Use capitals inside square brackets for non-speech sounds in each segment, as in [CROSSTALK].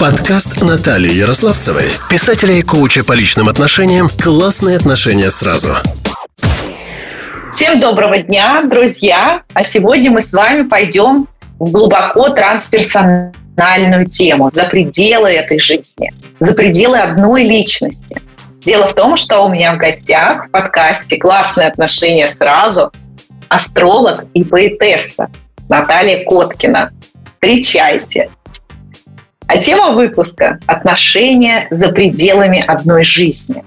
Подкаст Натальи Ярославцевой, писателя и коуча по личным отношениям «Классные отношения сразу». Всем доброго дня, друзья! А сегодня мы с вами пойдем в глубоко трансперсональную тему, за пределы этой жизни, за пределы одной личности. Дело в том, что у меня в гостях в подкасте «Классные отношения сразу» астролог и поэтесса Наталья Коткина. Встречайте! А тема выпуска – отношения за пределами одной жизни.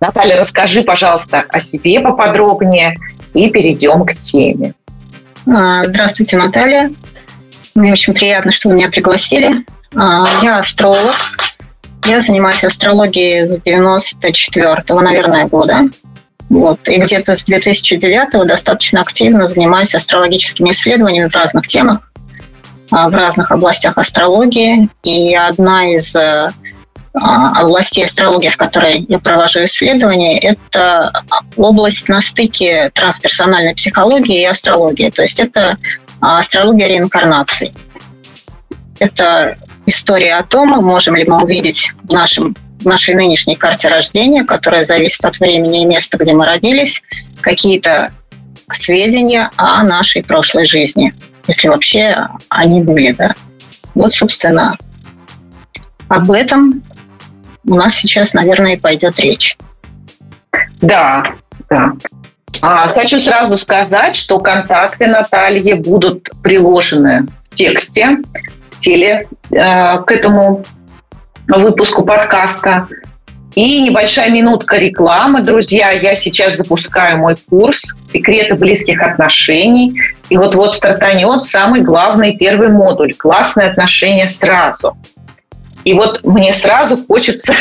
Наталья, расскажи, пожалуйста, о себе поподробнее и перейдем к теме. А, здравствуйте, Наталья. Мне очень приятно, что вы меня пригласили. А, я астролог. Я занимаюсь астрологией с 94-го, наверное, года. Вот. И где-то с 2009-го достаточно активно занимаюсь астрологическими исследованиями в разных темах, в разных областях астрологии. И одна из а, областей астрологии, в которой я провожу исследования, это область на стыке трансперсональной психологии и астрологии. То есть это астрология реинкарнации. Это история о том, можем ли мы увидеть в нашем нашей нынешней карте рождения, которая зависит от времени и места, где мы родились, какие-то сведения о нашей прошлой жизни, если вообще они были, да. Вот, собственно, об этом у нас сейчас, наверное, и пойдет речь. Да, да. А, хочу сразу сказать, что контакты Натальи будут приложены в тексте, в теле э, к этому выпуску подкаста. И небольшая минутка рекламы. Друзья, я сейчас запускаю мой курс «Секреты близких отношений». И вот-вот стартанет самый главный первый модуль «Классные отношения сразу». И вот мне сразу хочется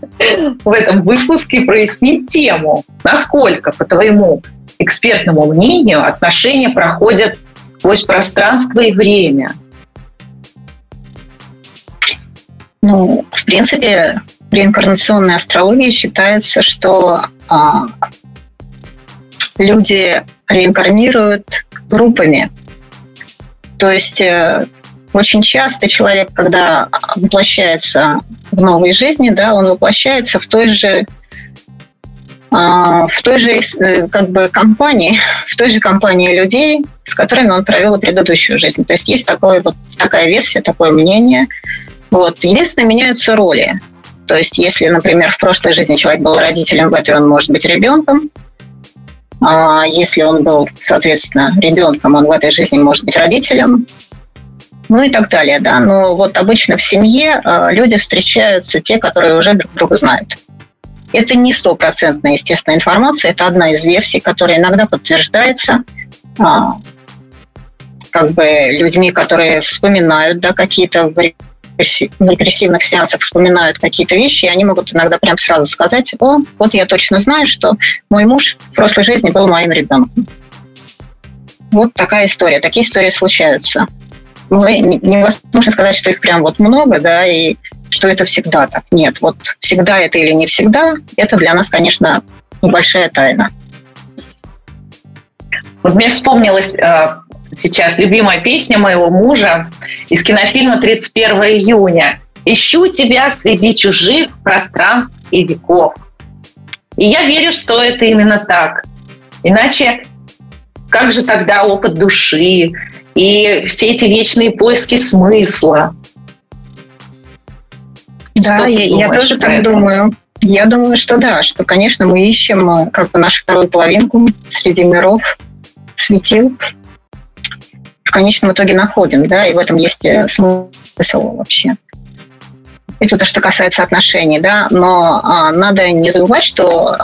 [LAUGHS] в этом выпуске прояснить тему, насколько, по твоему экспертному мнению, отношения проходят сквозь пространство и время – Ну, в принципе, при инкарнационной астрологии считается, что а, люди реинкарнируют группами. То есть э, очень часто человек, когда воплощается в новой жизни, да, он воплощается в той же а, в той же э, как бы компании, [LAUGHS] в той же компании людей, с которыми он провел предыдущую жизнь. То есть есть такое, вот, такая версия, такое мнение, вот. Единственное, меняются роли. То есть, если, например, в прошлой жизни человек был родителем, в этой он может быть ребенком. А если он был, соответственно, ребенком, он в этой жизни может быть родителем. Ну и так далее, да. Но вот обычно в семье а, люди встречаются те, которые уже друг друга знают. Это не стопроцентная, естественная информация, это одна из версий, которая иногда подтверждается а, как бы людьми, которые вспоминают да, какие-то в регрессивных сеансах вспоминают какие-то вещи, и они могут иногда прям сразу сказать, о, вот я точно знаю, что мой муж в прошлой жизни был моим ребенком. Вот такая история. Такие истории случаются. Ну, невозможно сказать, что их прям вот много, да, и что это всегда так. Нет, вот всегда это или не всегда, это для нас, конечно, небольшая тайна. Вот мне вспомнилось э, сейчас любимая песня моего мужа из кинофильма «31 июня». «Ищу тебя среди чужих пространств и веков». И я верю, что это именно так. Иначе как же тогда опыт души и все эти вечные поиски смысла? Да, я, я тоже так это? думаю. Я думаю, что да, что, конечно, мы ищем э, как бы нашу вторую половинку среди миров, светил в конечном итоге находим, да, и в этом есть э, смысл вообще. Это то, что касается отношений, да, но а, надо не забывать, что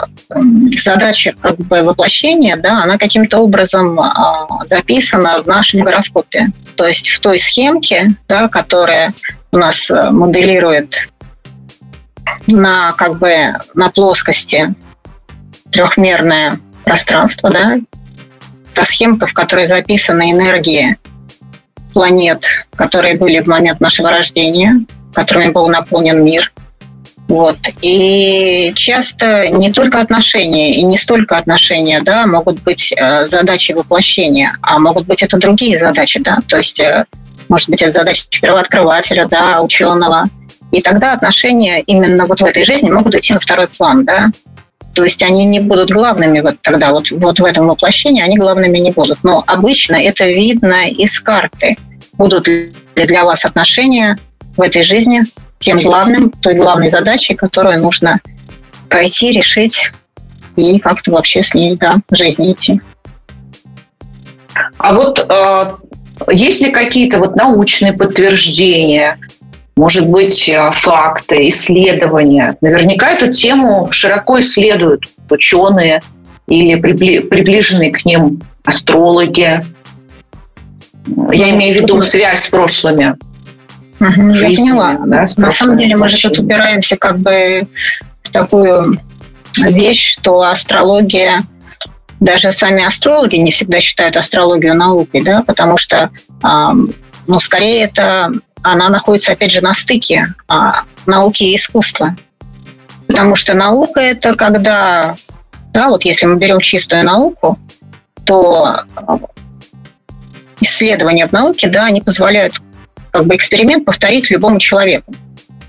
задача как бы воплощения, да, она каким-то образом а, записана в нашем гороскопе. То есть в той схемке, да, которая у нас э, моделирует на как бы на плоскости трехмерное пространство, да, схемка, в которой записаны энергии планет, которые были в момент нашего рождения, которыми был наполнен мир. Вот. И часто не только отношения, и не столько отношения, да, могут быть э, задачи воплощения, а могут быть это другие задачи, да, то есть, э, может быть, это задача первооткрывателя, да, ученого, И тогда отношения именно вот в этой жизни могут уйти на второй план, да. То есть они не будут главными вот тогда, вот, вот в этом воплощении они главными не будут. Но обычно это видно из карты. Будут ли для вас отношения в этой жизни тем главным, той главной задачей, которую нужно пройти, решить и как-то вообще с ней, да, в жизни идти. А вот э, есть ли какие-то вот научные подтверждения, может быть, э, факты, исследования? Наверняка эту тему широко исследуют ученые или приближенные к ним астрологи. Я ну, имею в виду связь с прошлыми. Угу, я поняла. Да, На самом деле мы же тут упираемся как бы в такую вещь, что астрология, даже сами астрологи не всегда считают астрологию наукой, да, потому что, ну, скорее это она находится, опять же, на стыке а, науки и искусства. Потому что наука – это когда, да, вот если мы берем чистую науку, то исследования в науке, да, они позволяют как бы эксперимент повторить любому человеку.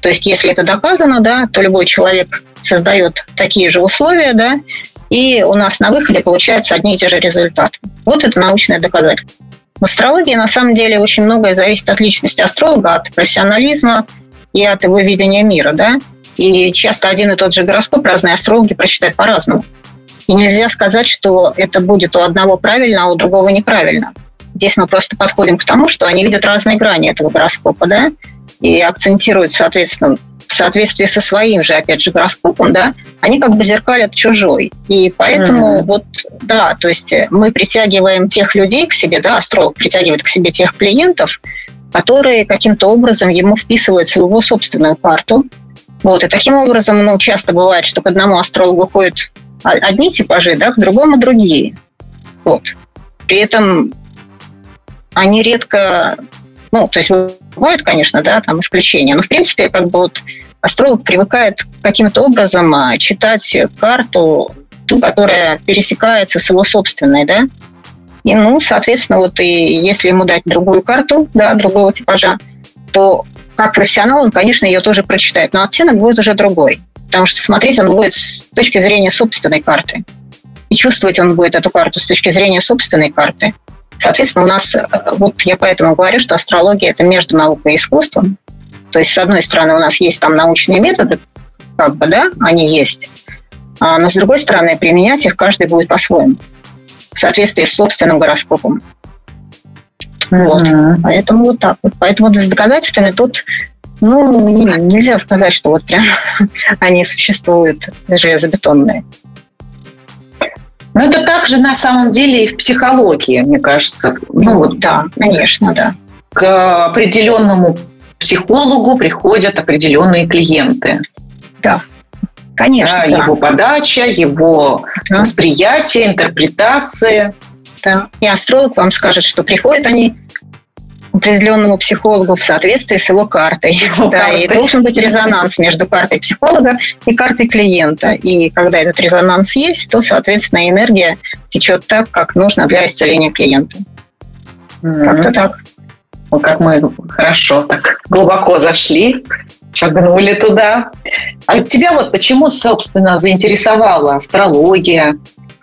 То есть, если это доказано, да, то любой человек создает такие же условия, да, и у нас на выходе получаются одни и те же результаты. Вот это научное доказательство. В астрологии на самом деле очень многое зависит от личности астролога, от профессионализма и от его видения мира, да. И часто один и тот же гороскоп разные астрологи прочитают по-разному. И нельзя сказать, что это будет у одного правильно, а у другого неправильно. Здесь мы просто подходим к тому, что они видят разные грани этого гороскопа, да, и акцентируют, соответственно, в соответствии со своим же, опять же, гороскопом, да, они как бы зеркалят чужой. И поэтому mm-hmm. вот, да, то есть мы притягиваем тех людей к себе, да, астролог притягивает к себе тех клиентов, которые каким-то образом ему вписываются в его собственную карту. Вот, и таким образом, ну, часто бывает, что к одному астрологу ходят одни типажи, да, к другому другие. Вот. При этом они редко, ну, то есть бывают, конечно, да, там исключения, но в принципе как бы вот астролог привыкает каким-то образом а, читать карту, ту, которая пересекается с его собственной, да, и, ну, соответственно, вот и если ему дать другую карту, да, другого типажа, то как профессионал он, конечно, ее тоже прочитает, но оттенок будет уже другой, потому что смотреть он будет с точки зрения собственной карты. И чувствовать он будет эту карту с точки зрения собственной карты. Соответственно, у нас, э, вот я поэтому говорю, что астрология – это между наукой и искусством. То есть, с одной стороны, у нас есть там научные методы, как бы, да, они есть, а, но с другой стороны, применять их каждый будет по-своему, в соответствии с собственным гороскопом. Вот. Mm-hmm. Поэтому вот так вот. Поэтому с доказательствами тут ну, нельзя сказать, что вот прям [LAUGHS] они существуют железобетонные. Но это также на самом деле и в психологии, мне кажется. Ну вот, да, конечно, да. К определенному психологу приходят определенные клиенты. Да, конечно. Да, да. Его подача, его да. восприятие, интерпретация. Да. И астролог вам скажет, что приходят они определенному психологу в соответствии с его картой. Его [LAUGHS] да, картой. и должен быть резонанс между картой психолога и картой клиента. И когда этот резонанс есть, то, соответственно, энергия течет так, как нужно для исцеления клиента. Mm-hmm. Как-то так. Ну, как мы хорошо так глубоко зашли, шагнули туда. А тебя вот почему, собственно, заинтересовала астрология?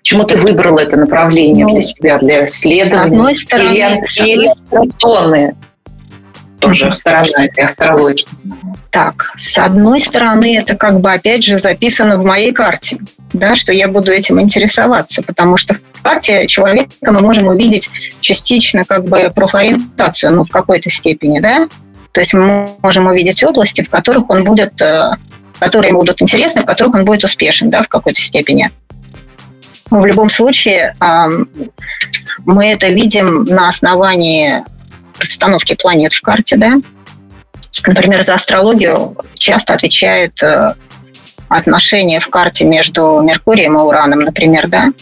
Почему ты выбрала это направление ну, для себя, для исследования? С одной стороны... Или, или тоже сторона этой астрологии? Так, с одной стороны, это как бы, опять же, записано в моей карте, да, что я буду этим интересоваться, потому что в карте человека мы можем увидеть частично как бы профориентацию, ну, в какой-то степени, да, то есть мы можем увидеть области, в которых он будет, э, которые ему будут интересны, в которых он будет успешен, да, в какой-то степени. В любом случае, мы это видим на основании расстановки планет в карте, да. Например, за астрологию часто отвечает э, отношение в карте между Меркурием и Ураном, например, да.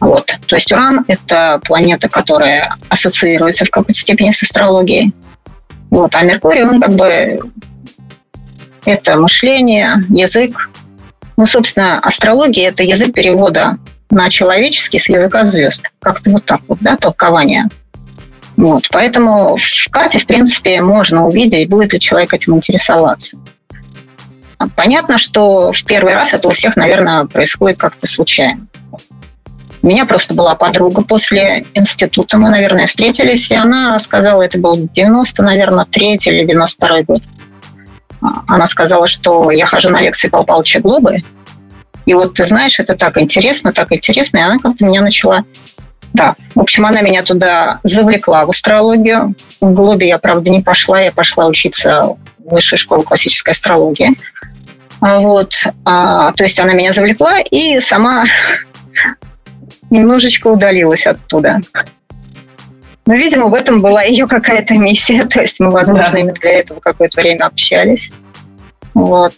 Вот. То есть Уран – это планета, которая ассоциируется в какой-то степени с астрологией. Вот. А Меркурий, он как бы это мышление, язык. Ну, собственно, астрология – это язык перевода на человеческий с языка звезд. Как-то вот так вот, да, толкование. Вот. Поэтому в карте, в принципе, можно увидеть, будет ли человек этим интересоваться. понятно, что в первый раз это у всех, наверное, происходит как-то случайно. У меня просто была подруга после института, мы, наверное, встретились, и она сказала, это был 90, наверное, 3 или 92 год. Она сказала, что я хожу на лекции Павла Павловича Глобы, и вот ты знаешь, это так интересно, так интересно, и она как-то меня начала да, в общем, она меня туда завлекла в астрологию. В Глобе я, правда, не пошла, я пошла учиться в высшей школе классической астрологии. А вот, а, то есть она меня завлекла и сама [LAUGHS] немножечко удалилась оттуда. Но, видимо, в этом была ее какая-то миссия. [LAUGHS] То есть мы, возможно, да. именно для этого какое-то время общались. Вот.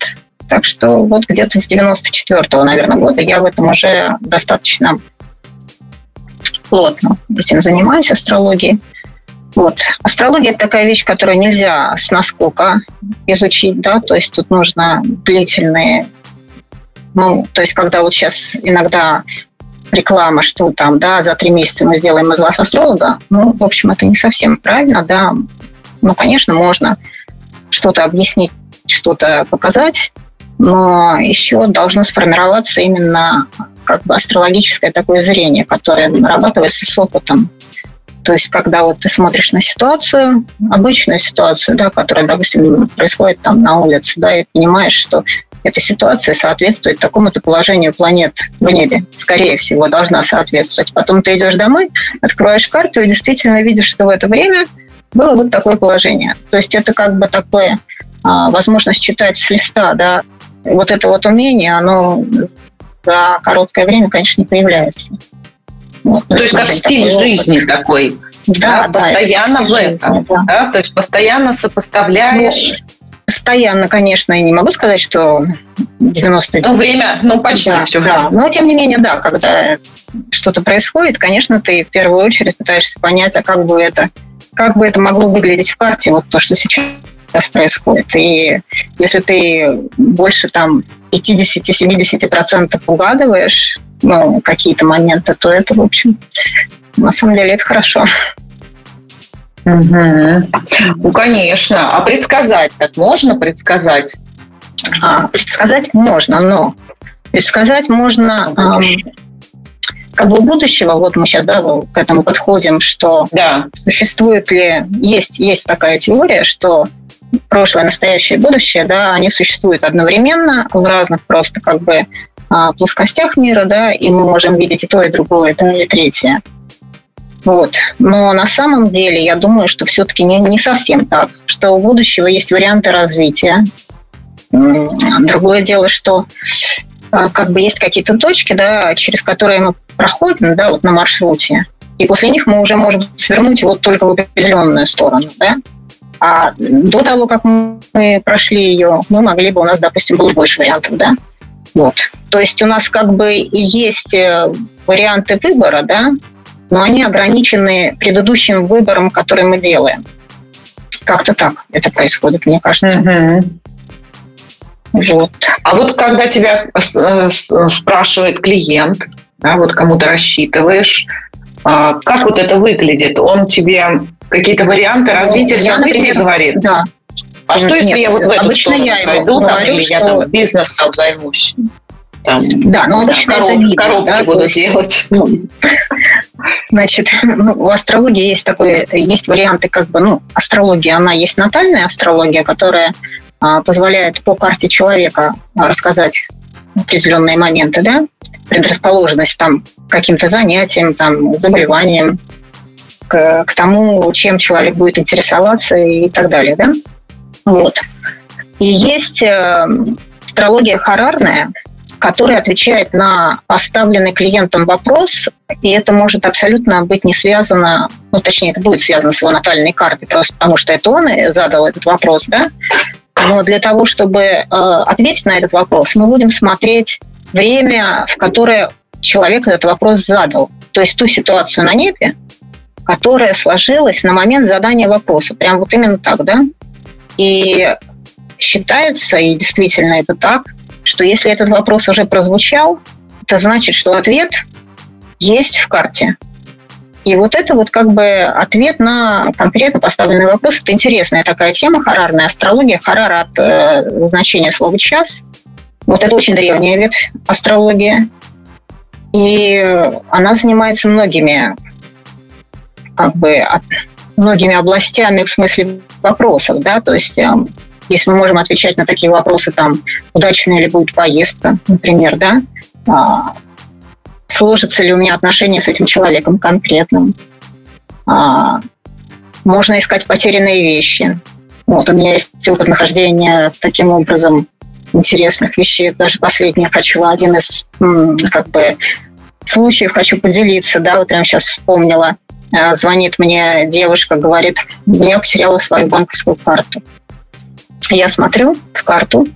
Так что вот где-то с 94-го, наверное, года я в этом уже достаточно плотно этим занимаюсь, астрологией. Вот. Астрология – это такая вещь, которую нельзя с наскока изучить, да, то есть тут нужно длительные, ну, то есть когда вот сейчас иногда реклама, что там, да, за три месяца мы сделаем из вас астролога, ну, в общем, это не совсем правильно, да. Ну, конечно, можно что-то объяснить, что-то показать, но еще должно сформироваться именно как бы астрологическое такое зрение, которое нарабатывается с опытом. То есть, когда вот ты смотришь на ситуацию, обычную ситуацию, да, которая, допустим, происходит там на улице, да, и понимаешь, что эта ситуация соответствует такому-то положению планет в небе. Скорее всего, должна соответствовать. Потом ты идешь домой, открываешь карту и действительно видишь, что в это время было вот такое положение. То есть это как бы такое а, возможность читать с листа, да, вот это вот умение, оно за короткое время, конечно, не появляется. Вот, то, то есть как стиль такой жизни опыт. такой. Да, да, постоянно в этом. да. Да? То есть постоянно сопоставляешь. Ну, постоянно, конечно, я не могу сказать, что 90 Ну, время, ну, почти да, все время. Да. Но, тем не менее, да, когда что-то происходит, конечно, ты в первую очередь пытаешься понять, а как бы это, как бы это могло выглядеть в карте, вот то, что сейчас сейчас происходит. И если ты больше там 50-70% угадываешь ну, какие-то моменты, то это, в общем, на самом деле это хорошо. Угу. Ну, конечно. А предсказать так можно предсказать? А, предсказать можно, но предсказать можно эм, как бы будущего. Вот мы сейчас да, к этому подходим, что да. существует ли, есть, есть такая теория, что прошлое, настоящее и будущее, да, они существуют одновременно в разных просто как бы а, плоскостях мира, да, и мы можем видеть и то, и другое, да, и третье. Вот. Но на самом деле я думаю, что все-таки не, не совсем так, что у будущего есть варианты развития. Другое дело, что а, как бы есть какие-то точки, да, через которые мы проходим, да, вот на маршруте, и после них мы уже можем свернуть вот только в определенную сторону, да. А до того, как мы прошли ее, мы могли бы, у нас, допустим, было больше вариантов, да? Вот. То есть у нас как бы есть э, варианты выбора, да, но они ограничены предыдущим выбором, который мы делаем. Как-то так это происходит, мне кажется. Угу. Вот. А вот когда тебя э, спрашивает клиент, да, вот кому ты рассчитываешь, а, как вот это выглядит? Он тебе какие-то варианты ну, развития я, например, говорит? Да. А что, если Нет, я вот в эту обычно я пойду, там, говорю, или что... я там бизнесом займусь? Там, да, но обычно короб, это видно. Коробки да, буду есть, делать. Ну, [LAUGHS] значит, ну, в астрологии есть такой, есть варианты, как бы, ну, астрология, она есть натальная астрология, которая а, позволяет по карте человека рассказать определенные моменты, да, предрасположенность там каким-то занятиям, там, заболеваниям, к, к тому, чем человек будет интересоваться и так далее, да? Вот. И есть э, астрология харарная, которая отвечает на поставленный клиентом вопрос, и это может абсолютно быть не связано, ну, точнее, это будет связано с его натальной картой, просто потому что это он и задал этот вопрос, да? Но для того, чтобы э, ответить на этот вопрос, мы будем смотреть время, в которое человек этот вопрос задал. То есть ту ситуацию на небе, которая сложилась на момент задания вопроса. Прям вот именно так, да? И считается, и действительно это так, что если этот вопрос уже прозвучал, это значит, что ответ есть в карте. И вот это вот как бы ответ на конкретно поставленный вопрос. Это интересная такая тема, харарная астрология. Харар от э, значения слова «час». Вот это очень древняя ветвь астрологии. И она занимается многими как бы многими областями в смысле вопросов, да, то есть э, если мы можем отвечать на такие вопросы, там, удачная ли будет поездка, например, да, а, сложится ли у меня отношения с этим человеком конкретным. А, можно искать потерянные вещи. Вот у меня есть опыт нахождения таким образом интересных вещей. Даже последний хочу один из как бы случаев хочу поделиться, да, вот прямо сейчас вспомнила. А, звонит мне девушка, говорит, я потеряла свою банковскую карту. Я смотрю в карту,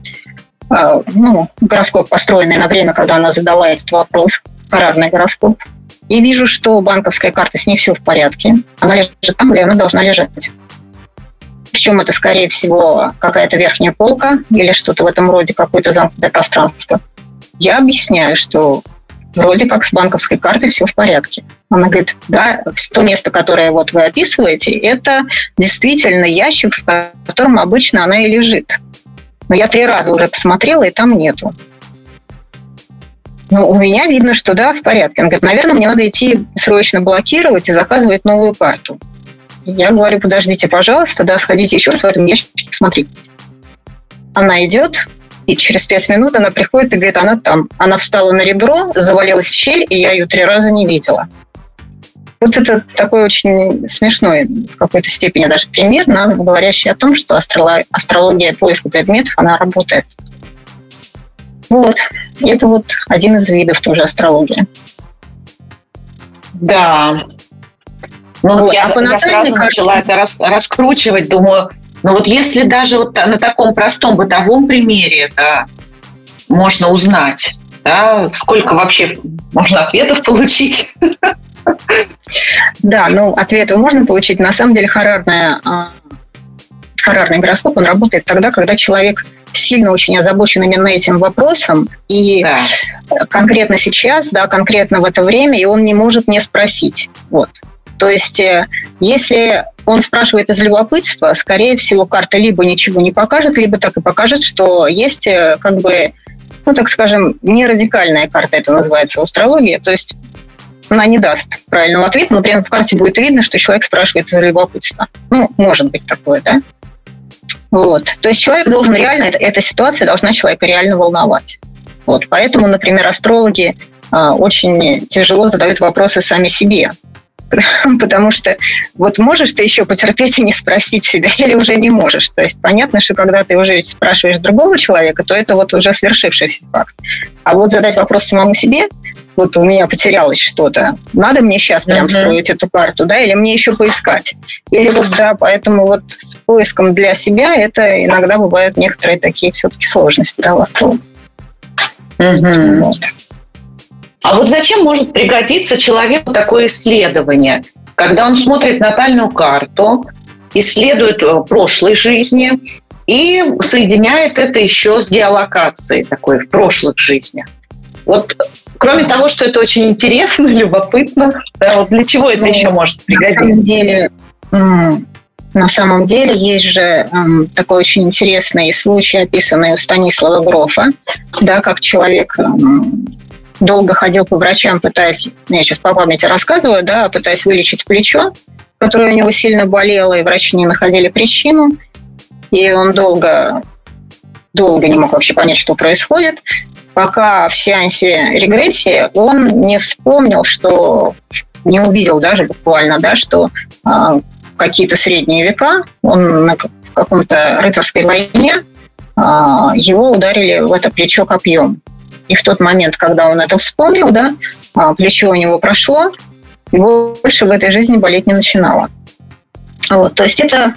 а, ну, гороскоп, построенный на время, когда она задала этот вопрос, парадный гороскоп, и вижу, что банковская карта с ней все в порядке. Она лежит там, где она должна лежать. Причем это, скорее всего, какая-то верхняя полка или что-то в этом роде, какое-то замкнутое пространство. Я объясняю, что вроде как с банковской картой все в порядке. Она говорит, да, то место, которое вот вы описываете, это действительно ящик, в котором обычно она и лежит. Но я три раза уже посмотрела, и там нету. Ну, у меня видно, что да, в порядке. Он говорит, наверное, мне надо идти срочно блокировать и заказывать новую карту. Я говорю, подождите, пожалуйста, да, сходите еще раз в этом ящике, посмотрите. Она идет, и через пять минут она приходит и говорит, она там. Она встала на ребро, завалилась в щель, и я ее три раза не видела. Вот это такой очень смешной в какой-то степени даже пример, нам говорящий о том, что астрология поиска предметов, она работает. Вот. Это вот один из видов тоже астрологии. Да. Ну, вот, я, а я сразу карте... начала это рас, раскручивать, думаю, ну вот если даже вот на таком простом бытовом примере это можно узнать, да, сколько вообще можно ответов [LAUGHS] получить? Да, ну, ответы можно получить. На самом деле харарная, а, харарный гороскоп, он работает тогда, когда человек сильно очень озабочен именно этим вопросом, и да. конкретно сейчас, да, конкретно в это время, и он не может не спросить. Вот. То есть, э, если он спрашивает из любопытства, скорее всего, карта либо ничего не покажет, либо так и покажет, что есть э, как бы, ну, так скажем, не радикальная карта, это называется в астрологии. То есть она не даст правильного ответа, но прямо в карте будет видно, что человек спрашивает из любопытства. Ну, может быть такое, да? Вот. То есть человек должен реально, эта ситуация должна человека реально волновать. Вот. Поэтому, например, астрологи а, очень тяжело задают вопросы сами себе. [LAUGHS] Потому что вот можешь ты еще потерпеть и не спросить себя, [LAUGHS] или уже не можешь. То есть понятно, что когда ты уже спрашиваешь другого человека, то это вот уже свершившийся факт. А вот задать вопрос самому себе, вот у меня потерялось что-то. Надо мне сейчас прям uh-huh. строить эту карту, да, или мне еще поискать? Или вот, да, поэтому вот с поиском для себя это иногда бывают некоторые такие все-таки сложности, да, в астрологии. Uh-huh. Вот. А вот зачем может пригодиться человеку такое исследование, когда он смотрит натальную карту, исследует э, прошлой жизни и соединяет это еще с геолокацией такой в прошлых жизнях? Вот кроме того, что это очень интересно, [LAUGHS] любопытно, да, вот для чего это ну, еще может пригодиться? На самом деле, на самом деле есть же эм, такой очень интересный случай, описанный у Станислава Грофа, да, как человек эм, долго ходил по врачам, пытаясь, ну, я сейчас по памяти рассказываю, да, пытаясь вылечить плечо, которое у него сильно болело, и врачи не находили причину. И он долго, долго не мог вообще понять, что происходит, пока в сеансе регрессии он не вспомнил, что не увидел даже буквально, да, что э, какие-то средние века, он на каком-то рыцарской войне, э, его ударили в это плечо копьем. И в тот момент, когда он это вспомнил, да, а, плечо у него прошло, и больше в этой жизни болеть не начинало. Вот, то есть это,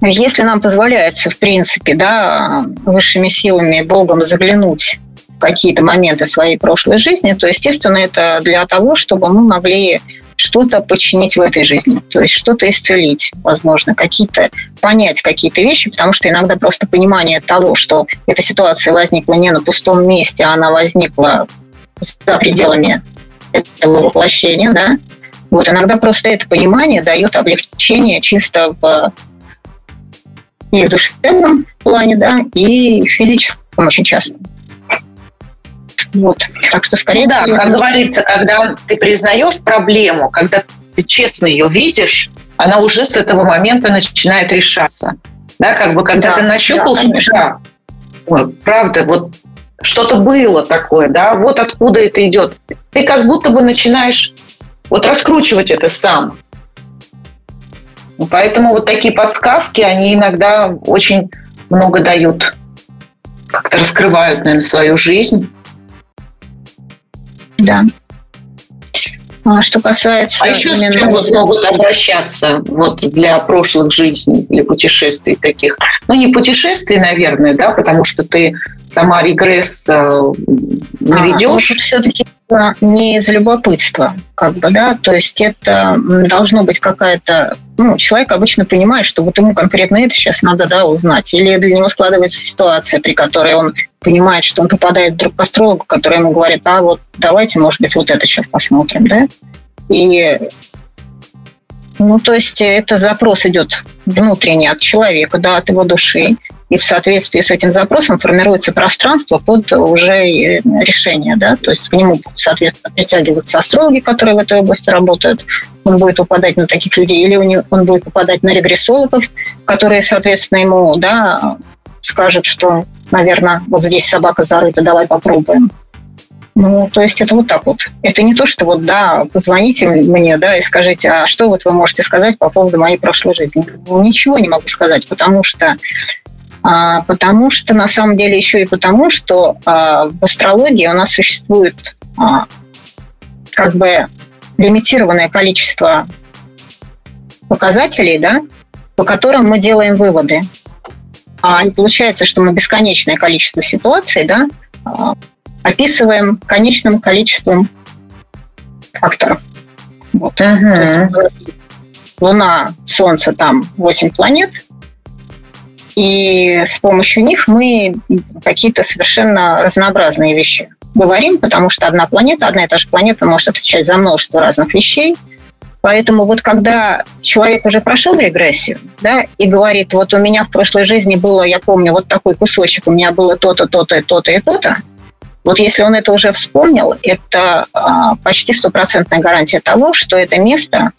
если нам позволяется, в принципе, да, высшими силами, Богом заглянуть в какие-то моменты своей прошлой жизни, то, естественно, это для того, чтобы мы могли что-то починить в этой жизни, то есть что-то исцелить, возможно, какие-то понять какие-то вещи, потому что иногда просто понимание того, что эта ситуация возникла не на пустом месте, а она возникла за пределами этого воплощения, да, Вот иногда просто это понимание дает облегчение чисто в и в душевном плане, да, и в физическом очень часто. Вот. Так что, скорее ну, всего... Да, как говорится, когда ты признаешь проблему, когда ты честно ее видишь, она уже с этого момента начинает решаться. Да, как бы, когда да, ты нащупал, да, что да, правда, вот что-то было такое, да, вот откуда это идет. Ты как будто бы начинаешь вот раскручивать это сам. Поэтому вот такие подсказки, они иногда очень много дают, как-то раскрывают, наверное, свою жизнь. Да. А что касается... А еще именно... с чем вот могут обращаться вот для прошлых жизней, для путешествий таких? Ну, не путешествий, наверное, да, потому что ты сама регресс э, наведешь. А, все-таки не из любопытства, как бы, да, то есть это должно быть какая-то, ну, человек обычно понимает, что вот ему конкретно это сейчас надо, да, узнать, или для него складывается ситуация, при которой он понимает, что он попадает вдруг к астрологу, который ему говорит, а вот давайте, может быть, вот это сейчас посмотрим, да, и ну, то есть это запрос идет внутренний от человека, да, от его души и в соответствии с этим запросом формируется пространство под уже решение. Да? То есть к нему, соответственно, притягиваются астрологи, которые в этой области работают. Он будет упадать на таких людей, или он будет попадать на регрессологов, которые, соответственно, ему да, скажут, что, наверное, вот здесь собака зарыта, давай попробуем. Ну, то есть это вот так вот. Это не то, что вот, да, позвоните мне, да, и скажите, а что вот вы можете сказать по поводу моей прошлой жизни? Ничего не могу сказать, потому что потому что, на самом деле, еще и потому, что а, в астрологии у нас существует а, как бы лимитированное количество показателей, да, по которым мы делаем выводы. А получается, что мы бесконечное количество ситуаций да, описываем конечным количеством факторов. Вот. Uh-huh. То есть Луна, Солнце, там 8 планет, и с помощью них мы какие-то совершенно разнообразные вещи говорим, потому что одна планета, одна и та же планета может отвечать за множество разных вещей. Поэтому вот когда человек уже прошел регрессию, да, и говорит, вот у меня в прошлой жизни было, я помню, вот такой кусочек, у меня было то-то, то-то, то-то и то-то, вот если он это уже вспомнил, это а, почти стопроцентная гарантия того, что это место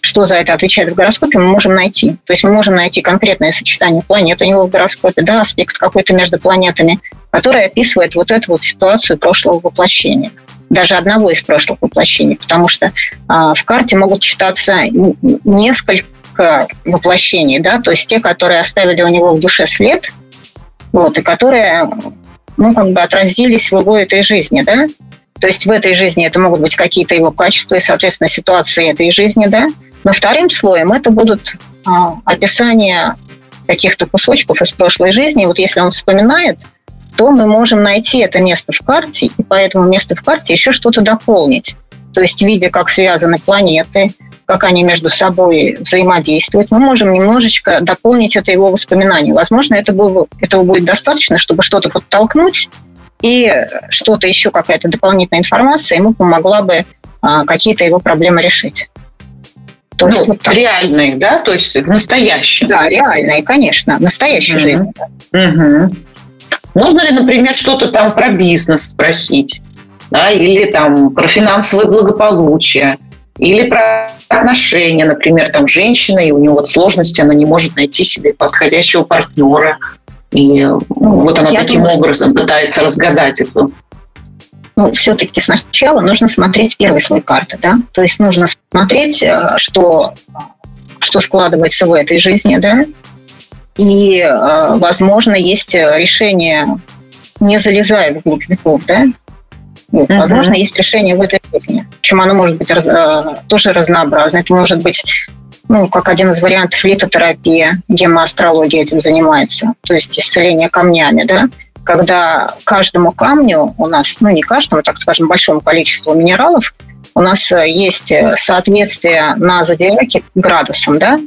что за это отвечает в гороскопе, мы можем найти. То есть мы можем найти конкретное сочетание планет у него в гороскопе, да, аспект какой-то между планетами, который описывает вот эту вот ситуацию прошлого воплощения. Даже одного из прошлых воплощений, потому что а, в карте могут читаться несколько воплощений, да, то есть те, которые оставили у него в душе след, вот, и которые, ну, как бы отразились в его этой жизни, да, то есть в этой жизни это могут быть какие-то его качества и, соответственно, ситуации этой жизни, да, но вторым слоем это будут а, описания каких-то кусочков из прошлой жизни. Вот если он вспоминает, то мы можем найти это место в карте, и по этому месту в карте еще что-то дополнить. То есть, видя, как связаны планеты, как они между собой взаимодействуют, мы можем немножечко дополнить это его воспоминание. Возможно, это было, этого будет достаточно, чтобы что-то подтолкнуть, и что-то еще, какая-то дополнительная информация ему помогла бы а, какие-то его проблемы решить. То ну, есть вот реальные, да, то есть в настоящем. Да, реальные, конечно, в настоящей угу. Можно ли, например, что-то там про бизнес спросить, да, или там про финансовое благополучие, или про отношения, например, там женщина, и у нее вот сложности, она не может найти себе подходящего партнера, и ну, вот она Я таким думаю, образом пытается разгадать эту ну, все-таки сначала нужно смотреть первый слой карты, да, то есть нужно смотреть, э, что, что складывается в этой жизни, да, и, э, возможно, есть решение, не залезая в глубь веков, да, вот, uh-huh. Возможно, есть решение в этой жизни. Чем оно может быть раз, э, тоже разнообразно. Это может быть, ну, как один из вариантов литотерапия, гемоастрология этим занимается, то есть исцеление камнями, да когда каждому камню у нас, ну не каждому, так скажем, большому количеству минералов, у нас э, есть э, соответствие на зодиаке градусам, да?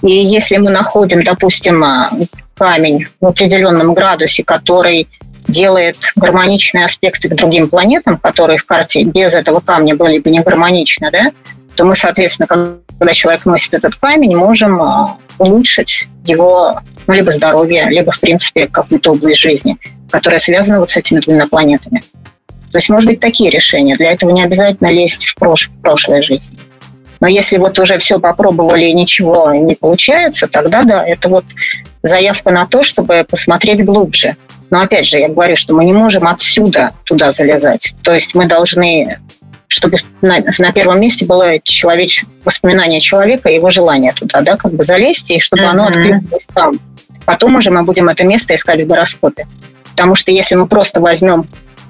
И если мы находим, допустим, э, камень в определенном градусе, который делает гармоничные аспекты к другим планетам, которые в карте без этого камня были бы не гармоничны, да, то мы, соответственно, когда человек носит этот камень, можем улучшить его ну, либо здоровье, либо, в принципе, какую-то область жизни, которая связана вот с этими двумя планетами. То есть, может быть, такие решения. Для этого не обязательно лезть в, прош- в прошлое жизнь. Но если вот уже все попробовали и ничего не получается, тогда да, это вот заявка на то, чтобы посмотреть глубже. Но опять же, я говорю, что мы не можем отсюда туда залезать. То есть мы должны, чтобы на, на первом месте было человеч, воспоминание человека и его желание туда, да, как бы залезть, и чтобы mm-hmm. оно откликнулось там. Потом уже мы будем это место искать в гороскопе. Потому что если мы просто возьмем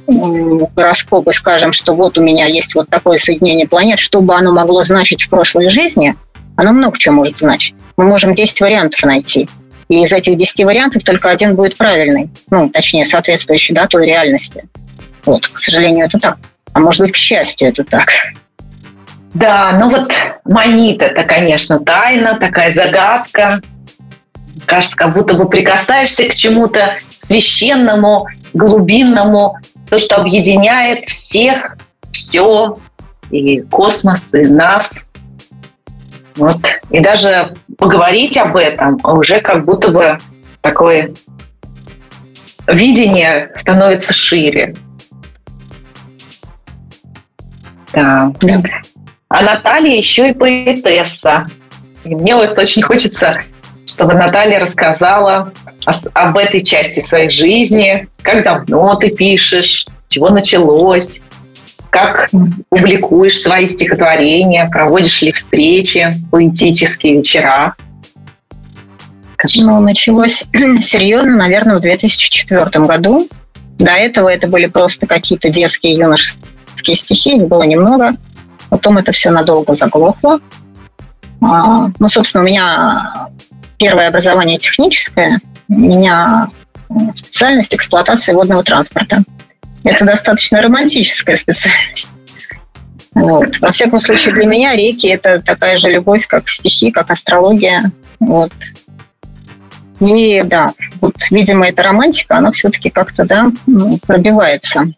гороскоп и скажем, что вот у меня есть вот такое соединение планет, что бы оно могло значить в прошлой жизни, оно много чего может значить. Мы можем 10 вариантов найти. И из этих 10 вариантов только один будет правильный. Ну, точнее, соответствующий да, той реальности. Вот, к сожалению, это так. А может быть, к счастью, это так. Да, ну вот манит это, конечно, тайна, такая загадка. Кажется, как будто бы прикасаешься к чему-то священному, глубинному, то, что объединяет всех, все, и космос, и нас. Вот. И даже поговорить об этом уже как будто бы такое видение становится шире. Да. да. А Наталья еще и поэтесса. И мне вот очень хочется, чтобы Наталья рассказала об этой части своей жизни, как давно ты пишешь, чего началось, как публикуешь свои стихотворения, проводишь ли встречи, поэтические вечера? Ну, началось [CLEARS THROAT] серьезно, наверное, в 2004 году. До этого это были просто какие-то детские юношеские стихи, их было немного. Потом это все надолго заглохло. А, ну, собственно, у меня первое образование техническое. У меня специальность эксплуатации водного транспорта. Это достаточно романтическая специальность. Вот. Во всяком случае, для меня реки – это такая же любовь, как стихи, как астрология. Вот. И да, вот, видимо, эта романтика, она все-таки как-то, да, пробивается.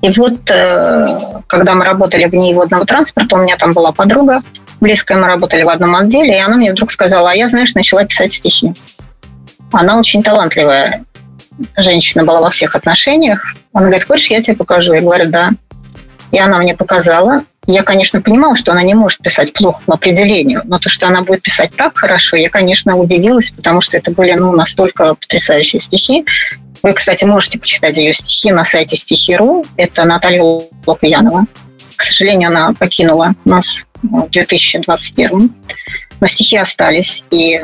И вот, э, когда мы работали в ней водного транспорта, у меня там была подруга, близкая, мы работали в одном отделе, и она мне вдруг сказала, а я, знаешь, начала писать стихи. Она очень талантливая женщина была во всех отношениях. Она говорит, хочешь, я тебе покажу? Я говорю, да. И она мне показала. Я, конечно, понимала, что она не может писать плохо по определению, но то, что она будет писать так хорошо, я, конечно, удивилась, потому что это были ну, настолько потрясающие стихи. Вы, кстати, можете почитать ее стихи на сайте стихи.ру. Это Наталья Лукьянова. К сожалению, она покинула нас в 2021. Но стихи остались. И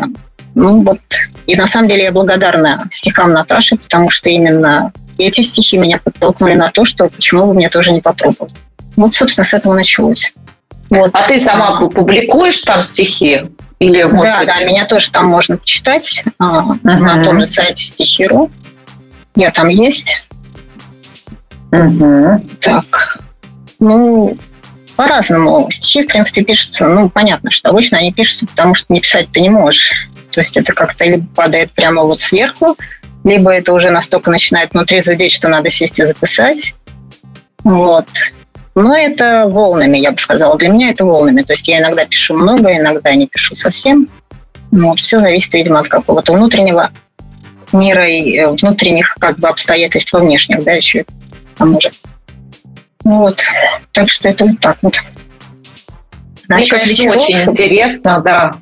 ну вот, и на самом деле я благодарна стихам Наташи, потому что именно эти стихи меня подтолкнули на то, что почему бы мне тоже не попробовать. Вот, собственно, с этого началось. Вот. А ты сама публикуешь там стихи? Или, может да, быть... да, меня тоже там можно почитать uh-huh. на том же сайте стихи.ру. Я там есть. Uh-huh. Так. Ну, по-разному. Стихи, в принципе, пишутся. Ну, понятно, что обычно они пишутся, потому что не писать ты не можешь. То есть это как-то либо падает прямо вот сверху, либо это уже настолько начинает внутри зудеть, что надо сесть и записать. Вот. Но это волнами, я бы сказала. Для меня это волнами. То есть я иногда пишу много, иногда не пишу совсем. Вот. Все зависит, видимо, от какого-то внутреннего мира и э, внутренних как бы обстоятельств внешних, да, еще поможет. Вот. Так что это вот так вот. Насчет Мне, конечно, вечеров, очень интересно, да.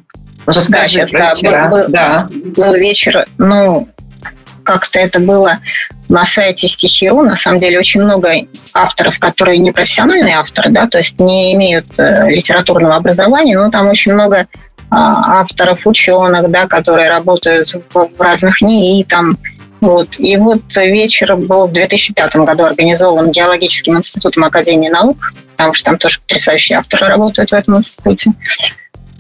Расскажи да, сейчас, да, был, да. был вечер, ну, как-то это было на сайте Стихиру. На самом деле очень много авторов, которые не профессиональные авторы, да, то есть не имеют э, литературного образования, но там очень много э, авторов, ученых, да, которые работают в, в разных НИИ, там, вот. И вот вечер был в 2005 году организован Геологическим институтом Академии наук, потому что там тоже потрясающие авторы работают в этом институте.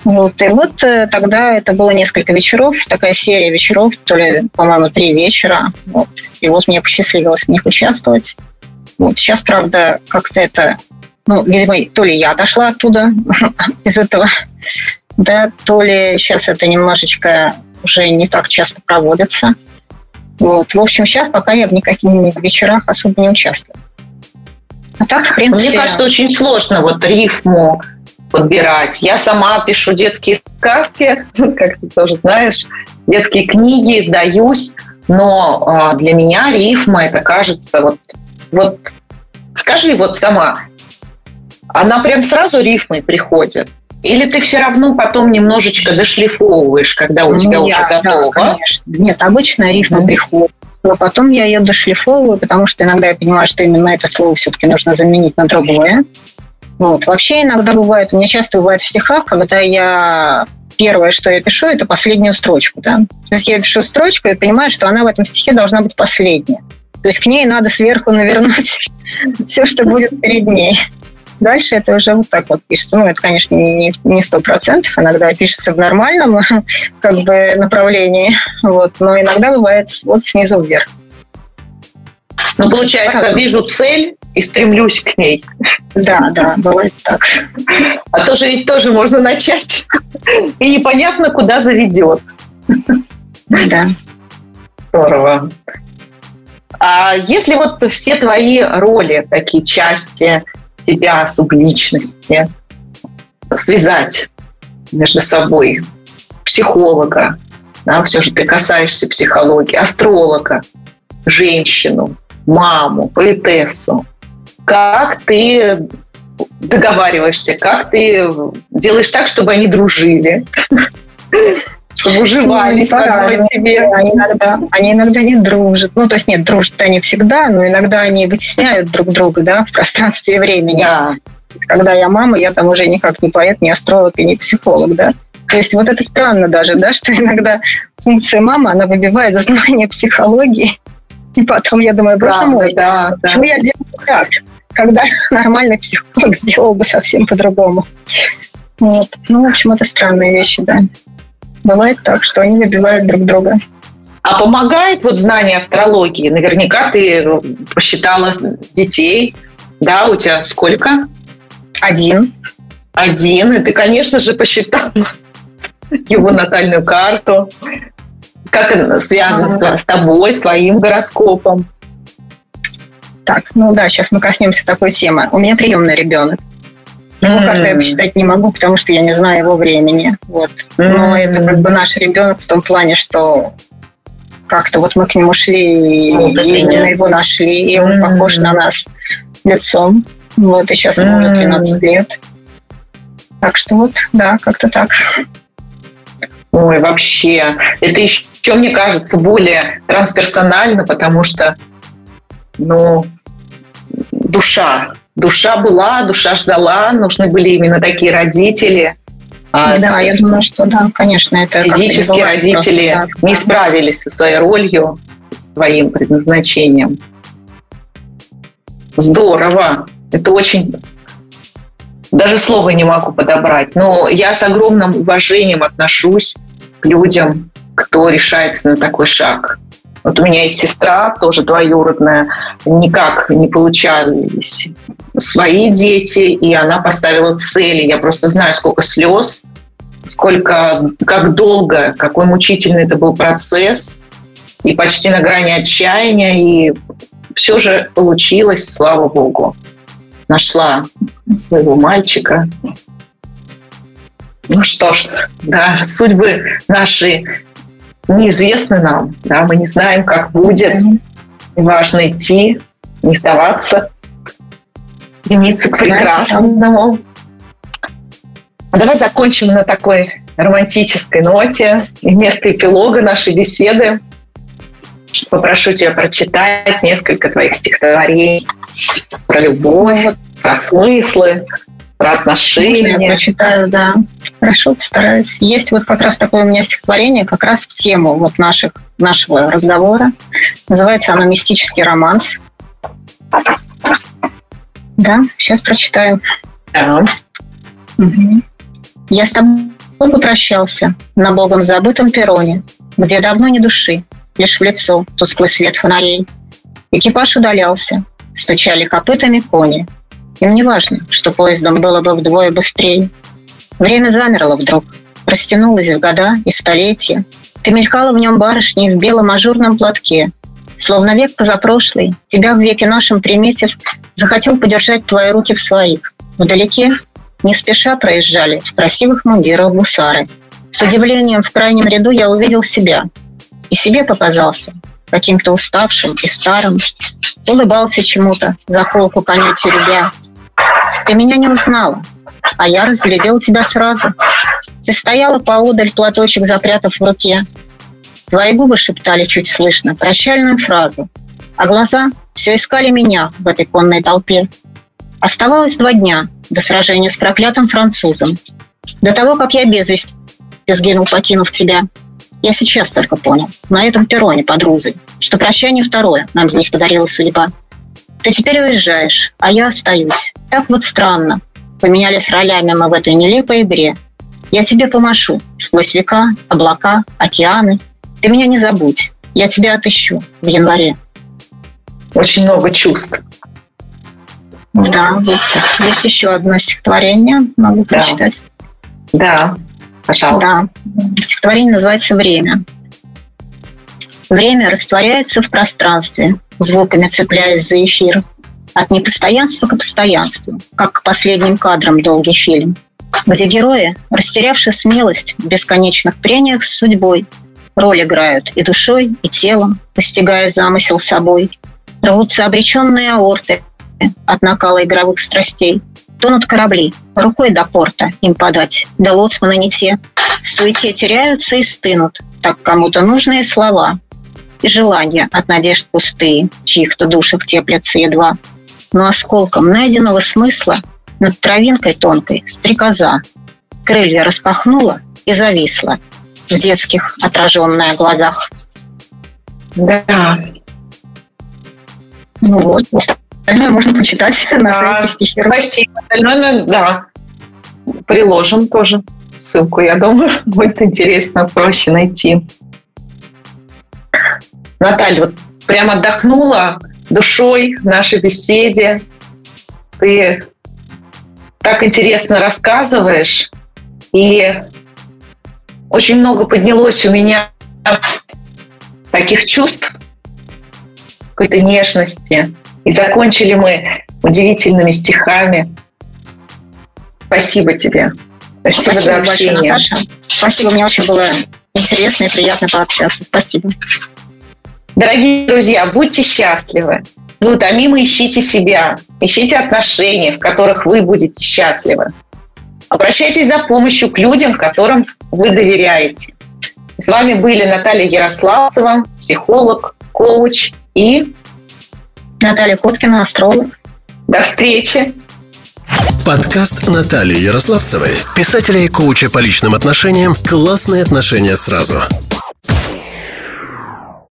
Вот. И вот э, тогда это было несколько вечеров, такая серия вечеров, то ли, по-моему, три вечера. Вот. И вот мне посчастливилось в них участвовать. Вот. Сейчас, правда, как-то это, ну, видимо, то ли я отошла оттуда [LAUGHS] из этого, да, то ли сейчас это немножечко уже не так часто проводится. Вот. В общем, сейчас пока я в никаких вечерах особо не участвую. А так, в принципе... Мне кажется, очень сложно вот рифму подбирать. Я сама пишу детские сказки, [LAUGHS] как ты тоже знаешь, детские книги, издаюсь, но а, для меня рифма, это кажется, вот, вот скажи вот сама, она прям сразу рифмой приходит? Или ты все равно потом немножечко дошлифовываешь, когда у ну, тебя я, уже готово? Да, конечно. Нет, обычно рифма mm-hmm. приходит. Но потом я ее дошлифовываю, потому что иногда я понимаю, что именно это слово все-таки нужно заменить на другое. Вот. Вообще иногда бывает, у меня часто бывает в стихах, когда я первое, что я пишу, это последнюю строчку. Да? То есть я пишу строчку и понимаю, что она в этом стихе должна быть последняя. То есть к ней надо сверху навернуть [LAUGHS] все, что будет перед ней. Дальше это уже вот так вот пишется. Ну, это, конечно, не сто процентов. Иногда пишется в нормальном [LAUGHS] как бы направлении. Вот. Но иногда бывает вот снизу вверх. Ну, получается, вижу цель и стремлюсь к ней. Да, да, бывает так. А тоже ведь тоже можно начать. И непонятно, куда заведет. Да. Здорово. А если вот все твои роли, такие части тебя, субличности, связать между собой психолога, да, все же ты касаешься психологии, астролога, женщину, маму, поэтессу, как ты договариваешься, как ты делаешь так, чтобы они дружили, чтобы уживались ну, в одной тебе. Они иногда, они иногда не дружат. Ну, то есть нет, дружат они всегда, но иногда они вытесняют друг друга да, в пространстве и времени. Да. Когда я мама, я там уже никак не поэт, не астролог и не психолог, да. То есть вот это странно даже, да, что иногда функция мамы, она выбивает знание психологии. И потом я думаю, боже Правда, мой, да, почему да. я делаю так, когда [LAUGHS] нормальный психолог сделал бы совсем по-другому. Вот. Ну, в общем, это странные вещи, да. Бывает так, что они выбивают друг друга. А помогает вот знание астрологии? Наверняка ты посчитала детей, да, у тебя сколько? Один. Один, и ты, конечно же, посчитала его натальную карту. Как это связано с тобой, с твоим гороскопом? Так, ну да, сейчас мы коснемся такой темы. У меня приемный ребенок. Его mm-hmm. я посчитать не могу, потому что я не знаю его времени. Вот. Mm-hmm. Но это как бы наш ребенок в том плане, что как-то вот мы к нему шли, и, mm-hmm. и именно его нашли, и он mm-hmm. похож на нас лицом. Вот, и сейчас ему mm-hmm. уже 13 лет. Так что вот, да, как-то так. Ой, вообще, это еще, мне кажется, более трансперсонально, потому что, ну, душа. Душа была, душа ждала, нужны были именно такие родители. А да, я думаю, что да, конечно, это физически родители так, не справились со своей ролью, своим предназначением. Здорово. Это очень даже слова не могу подобрать. Но я с огромным уважением отношусь к людям, кто решается на такой шаг. Вот у меня есть сестра, тоже двоюродная, никак не получались свои дети, и она поставила цели. Я просто знаю, сколько слез, сколько, как долго, какой мучительный это был процесс, и почти на грани отчаяния, и все же получилось, слава богу. Нашла своего мальчика. Ну что ж, да, судьбы наши неизвестны нам, да, мы не знаем, как будет. Важно идти, не сдаваться, стремиться к прекрасному. А давай закончим на такой романтической ноте. И вместо эпилога нашей беседы попрошу тебя прочитать несколько твоих стихотворений про любовь, про смыслы, про отношения. Можно я прочитаю, да. Хорошо, постараюсь. Есть вот как раз такое у меня стихотворение, как раз в тему вот наших, нашего разговора. Называется оно «Мистический романс». Да, сейчас прочитаю. Угу. Я с тобой попрощался на богом забытом перроне, где давно не души, лишь в лицо тусклый свет фонарей. Экипаж удалялся, стучали копытами кони – им не важно, что поездом было бы вдвое быстрее. Время замерло вдруг, растянулось в года и столетия. Ты мелькала в нем барышней в белом ажурном платке, Словно век позапрошлый, тебя в веке нашем приметив, захотел подержать твои руки в своих. Вдалеке, не спеша проезжали в красивых мундирах гусары. С удивлением в крайнем ряду я увидел себя. И себе показался каким-то уставшим и старым. Улыбался чему-то, за холку коня теребя. Ты меня не узнала, а я разглядел тебя сразу. Ты стояла поодаль, платочек запрятав в руке, Твои губы шептали чуть слышно прощальную фразу, а глаза все искали меня в этой конной толпе. Оставалось два дня до сражения с проклятым французом. До того, как я без вести сгинул, покинув тебя. Я сейчас только понял, на этом перроне под Рузой, что прощание второе нам здесь подарила судьба. Ты теперь уезжаешь, а я остаюсь. Так вот странно. Поменялись ролями мы в этой нелепой игре. Я тебе помашу сквозь века, облака, океаны, ты меня не забудь. Я тебя отыщу в январе. Очень много чувств. Да, вот. Есть еще одно стихотворение, могу да. прочитать. Да, пожалуйста. Да. Стихотворение называется «Время». Время растворяется в пространстве, звуками цепляясь за эфир. От непостоянства к постоянству, как к последним кадрам долгий фильм, где герои, растерявшие смелость в бесконечных прениях с судьбой, роль играют и душой, и телом, постигая замысел собой. Рвутся обреченные аорты от накала игровых страстей. Тонут корабли, рукой до порта им подать, да лоцманы не те. В суете теряются и стынут, так кому-то нужные слова. Желания от надежд пустые, чьих-то душах теплятся едва. Но осколком найденного смысла над травинкой тонкой стрекоза крылья распахнула и зависла, в детских отраженная глазах. Да. Ну вот, остальное можно почитать [LAUGHS] да. на сайте стихи. Спасибо. Остальное, да, приложим тоже ссылку, я думаю, [LAUGHS] будет интересно, проще найти. Наталья, вот прям отдохнула душой в нашей беседе. Ты так интересно рассказываешь, и очень много поднялось у меня таких чувств, какой-то нежности. И закончили мы удивительными стихами. Спасибо тебе. Спасибо, Спасибо за общение. Большое. Спасибо, мне очень было интересно и приятно пообщаться. Спасибо. Дорогие друзья, будьте счастливы. Ну, томимо ищите себя, ищите отношения, в которых вы будете счастливы. Обращайтесь за помощью к людям, которым вы доверяете. С вами были Наталья Ярославцева, психолог, коуч и Наталья Коткина, астролог. До встречи! Подкаст Натальи Ярославцевой, писателя и коуча по личным отношениям «Классные отношения сразу».